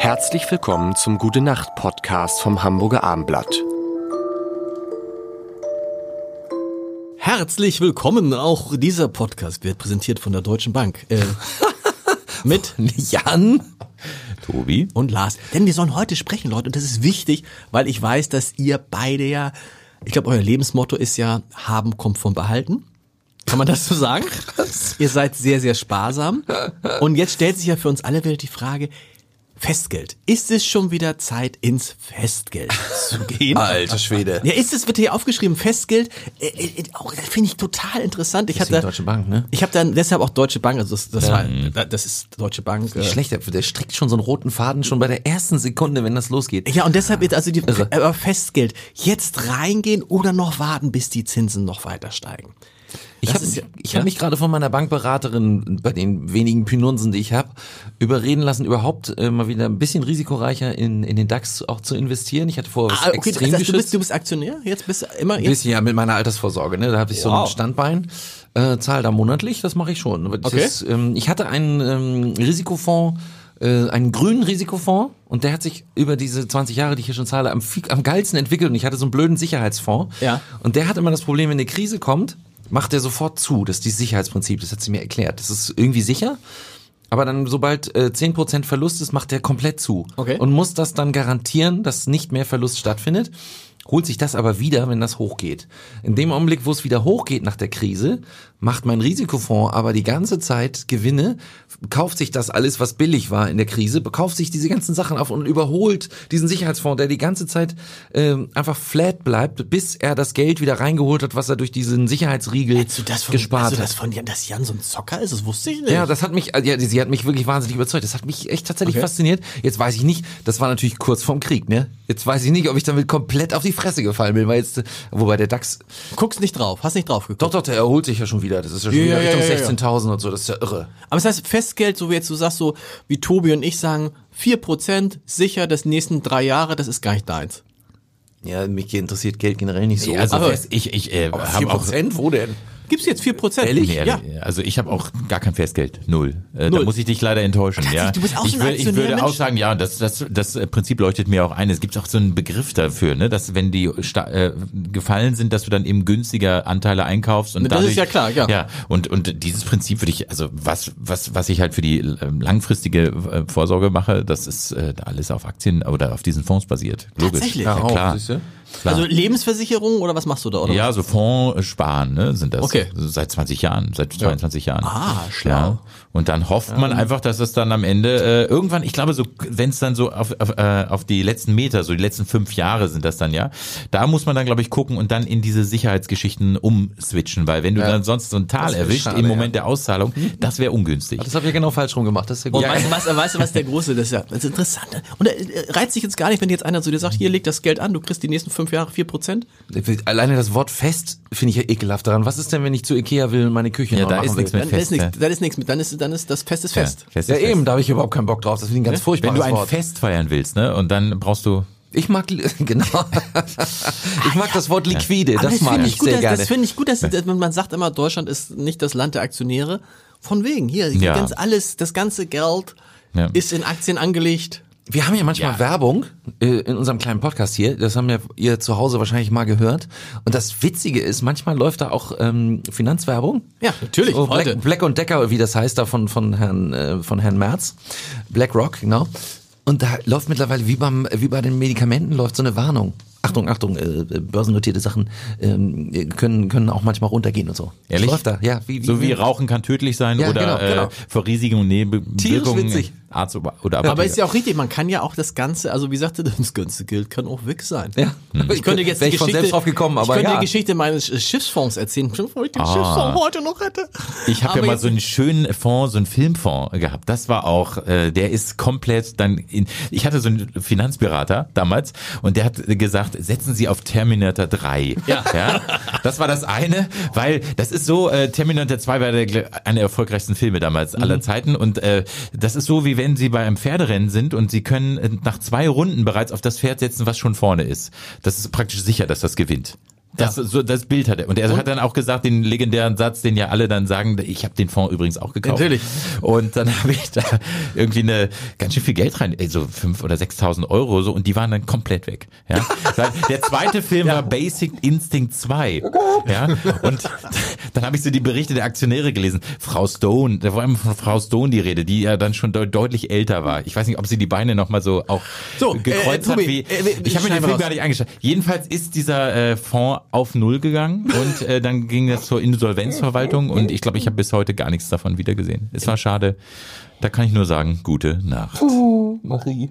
Herzlich willkommen zum Gute Nacht Podcast vom Hamburger Armblatt. Herzlich willkommen. Auch dieser Podcast wird präsentiert von der Deutschen Bank. Äh, mit Jan, Tobi. und Lars. Denn wir sollen heute sprechen, Leute. Und das ist wichtig, weil ich weiß, dass ihr beide ja, ich glaube, euer Lebensmotto ist ja, haben kommt vom Behalten. Kann man das so sagen? Ihr seid sehr, sehr sparsam. Und jetzt stellt sich ja für uns alle wieder die Frage, Festgeld. Ist es schon wieder Zeit, ins Festgeld zu gehen? Alter Schwede. Ja, ist es, wird hier aufgeschrieben, Festgeld, äh, äh, auch, das finde ich total interessant. Ich hatte, Deutsche Bank, ne? Ich habe dann deshalb auch Deutsche Bank, also das, das, war, das ist Deutsche Bank. Äh, Schlecht, der, strickt schon so einen roten Faden schon bei der ersten Sekunde, wenn das losgeht. ja, und deshalb jetzt also die aber Festgeld jetzt reingehen oder noch warten, bis die Zinsen noch weiter steigen. Ich Das habe ja- ich ja? hab mich gerade von meiner Bankberaterin bei den wenigen Pinunsen, die ich habe, überreden lassen, überhaupt äh, mal wieder ein bisschen risikoreicher in, in den DAX auch zu investieren. Ich hatte vorher was Ah, okay, das extrem heißt, du bist, du bist Aktionär? Jetzt bist du immer jetzt? bisschen ja mit meiner Altersvorsorge, ne? Da habe ich so ein Wow. Standbein, äh, zahl da monatlich, das mache ich schon. Das Okay. ist, ähm, ich hatte einen ähm, Risikofonds, äh, einen grünen Risikofonds und der hat sich über diese 20 Jahre, die ich hier schon zahle, am, am geilsten entwickelt und ich hatte so einen blöden Sicherheitsfonds. Ja. Und der hat immer das Problem, wenn eine Krise kommt, macht er sofort zu. Das ist dieses Sicherheitsprinzip, das hat sie mir erklärt. Das ist irgendwie sicher. Aber dann, sobald äh, 10% Verlust ist, macht er komplett zu. Okay. Und muss das dann garantieren, dass nicht mehr Verlust stattfindet. Holt sich das aber wieder, wenn das hochgeht. In dem Augenblick, wo es wieder hochgeht nach der Krise, macht mein Risikofonds aber die ganze Zeit Gewinne, kauft sich das alles, was billig war in der Krise, kauft sich diese ganzen Sachen auf und überholt diesen Sicherheitsfonds, der die ganze Zeit ähm, einfach flat bleibt, bis er das Geld wieder reingeholt hat, was er durch diesen Sicherheitsriegel Hast du das von, gespart hast du hat. das von Jan, dass Jan so ein Zocker ist? Das wusste ich nicht. Ja, das hat mich, äh, ja, sie hat mich wirklich wahnsinnig überzeugt. Das hat mich echt tatsächlich Okay. fasziniert. Jetzt weiß ich nicht, das war natürlich kurz vorm Krieg, ne? Jetzt weiß ich nicht, ob ich damit komplett auf die Fresse gefallen bin, weil jetzt, wobei der DAX, Guckst nicht drauf, hast nicht drauf geguckt. doch, doch, der erholt sich ja schon wieder. Das ist ja schon wieder ja, Richtung ja, ja, ja. 16.000 und so, das ist ja irre. Aber das heißt, Festgeld, so wie jetzt du sagst, so wie Tobi und ich sagen, 4% sicher das nächsten drei Jahre, das ist gar nicht deins. Ja, mich interessiert Geld generell nicht so. Also Aber- fest, ich, ich äh, aber habe auch 4%, wo denn? Gibt's jetzt 4%? Ehrlich? Nee, Ja. Also ich habe auch gar kein Festgeld, null. Äh, Null. Da muss ich dich leider enttäuschen. Ja, du bist auch so ich, ein will, ich würde auch Mensch. sagen, ja, das, das, das äh, Prinzip leuchtet mir auch ein. Es gibt auch so einen Begriff dafür, ne, dass wenn die sta- äh, gefallen sind, dass du dann eben günstiger Anteile einkaufst und Das ist dadurch, ja klar, ja. Ja, und und dieses Prinzip würde ich, also was was was ich halt für die äh, langfristige äh, Vorsorge mache, das ist äh, alles auf Aktien oder auf diesen Fonds basiert. Logisch. Tatsächlich? Ja, auch, klar. Klar. Also Lebensversicherung oder was machst du da? Oder? Ja, so Fonds sparen, ne, sind das. Okay. Seit 20 Jahren, seit 22 Jahren. Ah, schlau. Ja. Und dann hofft man einfach, dass es dann am Ende äh, irgendwann, ich glaube so, wenn es dann so auf, auf, äh, auf die letzten Meter, so die letzten fünf Jahre sind das dann ja, da muss man dann glaube ich gucken und dann in diese Sicherheitsgeschichten umswitchen, weil wenn du dann sonst so ein Tal erwischt schade, im ja. Moment der Auszahlung, das wäre ungünstig. Das habe ich ja genau falsch rum gemacht. Das ist ja gut. Und weißt, du was, weißt du, was der große, das ist ja das ist interessant. Und äh, reizt sich jetzt gar nicht, wenn jetzt einer zu dir sagt, hier leg das Geld an, du kriegst die nächsten fünf Jahre 4%. Alleine das Wort fest finde ich ja ekelhaft daran. Was ist denn, wenn ich zu Ikea will und meine Küche Ja, neu da machen ist will? nichts mehr Dann, ist fest. nichts, ja. dann ist nichts mit, dann ist, dann ist das Fest ist fest. Ja, fest Ja ist fest. eben, da habe ich überhaupt keinen Bock drauf. Das finde ich ein ganz Wenn furchtbares du ein Wort. Fest feiern willst, ne, und dann brauchst du Ich mag, genau. ich mag das Wort liquide, Aber das mag finde ich gut, sehr dass, gerne. Das finde ich gut, dass, dass man sagt immer, Deutschland ist nicht das Land der Aktionäre. Von wegen, hier, Ja. ganz alles, das ganze Geld Ja. ist in Aktien angelegt. Wir haben ja manchmal Ja. Werbung äh, in unserem kleinen Podcast hier. Das haben ja ihr zu Hause wahrscheinlich mal gehört. Und das Witzige ist, manchmal läuft da auch ähm, Finanzwerbung. Ja, natürlich, So. Black, Black und Decker, wie das heißt, da von, von Herrn äh, von Herrn Merz. BlackRock, genau. Und da läuft mittlerweile wie beim wie bei den Medikamenten läuft so eine Warnung. Achtung, Achtung, äh, börsennotierte Sachen ähm, können können auch manchmal runtergehen und so. Ehrlich? Das läuft da, ja. Wie, wie, So wie Rauchen kann tödlich sein Ja, oder genau, genau. Äh, vor Risiken und Nebenwirkungen. witzig. Arzt oder Apotheker. Aber ist ja auch richtig, man kann ja auch das Ganze, also wie sagte, das ganze Geld kann auch weg sein. Ja. Ich könnte jetzt Wäre die ich von Geschichte, selbst drauf gekommen, aber ich könnte ja. die Geschichte meines äh, Schiffsfonds erzählen. Bevor ich den Schiffsfonds heute noch hätte. Ich habe ja mal so einen schönen Fonds, so einen Filmfonds gehabt. Das war auch, äh, der ist komplett dann in. Ich hatte so einen Finanzberater damals und der hat gesagt, setzen Sie auf Terminator 3. Ja. ja. Das war das eine, weil das ist so, äh, Terminator 2 war der, einer der erfolgreichsten Filme damals Mhm. aller Zeiten und äh, das ist so, wie wenn Sie bei einem Pferderennen sind und Sie können äh, nach zwei Runden bereits auf das Pferd setzen, was schon vorne ist. Das ist praktisch sicher, dass das gewinnt. Das, so, das Bild hat er. Und er hat dann auch gesagt, den legendären Satz, den ja alle dann sagen, ich habe den Fonds übrigens auch gekauft. Natürlich. Und dann habe ich da irgendwie eine ganz schön viel Geld rein, ey, so fünf oder sechstausend Euro so, und die waren dann komplett weg. Ja? Der zweite Film war Basic Instinct 2. Ja? Und dann habe ich so die Berichte der Aktionäre gelesen. Frau Stone, da war immer von Frau Stone die Rede, die ja dann schon de deutlich älter war. Ich weiß nicht, ob sie die Beine nochmal so auch So, gekreuzt äh, hat. Wie, äh, ich habe mir den Film raus. gar nicht angeschaut. Jedenfalls ist dieser äh, Fonds auf Null gegangen und äh, dann ging das zur Insolvenzverwaltung und ich glaube, ich habe bis heute gar nichts davon wiedergesehen. Es war schade. Da kann ich nur sagen, gute Nacht. Marie.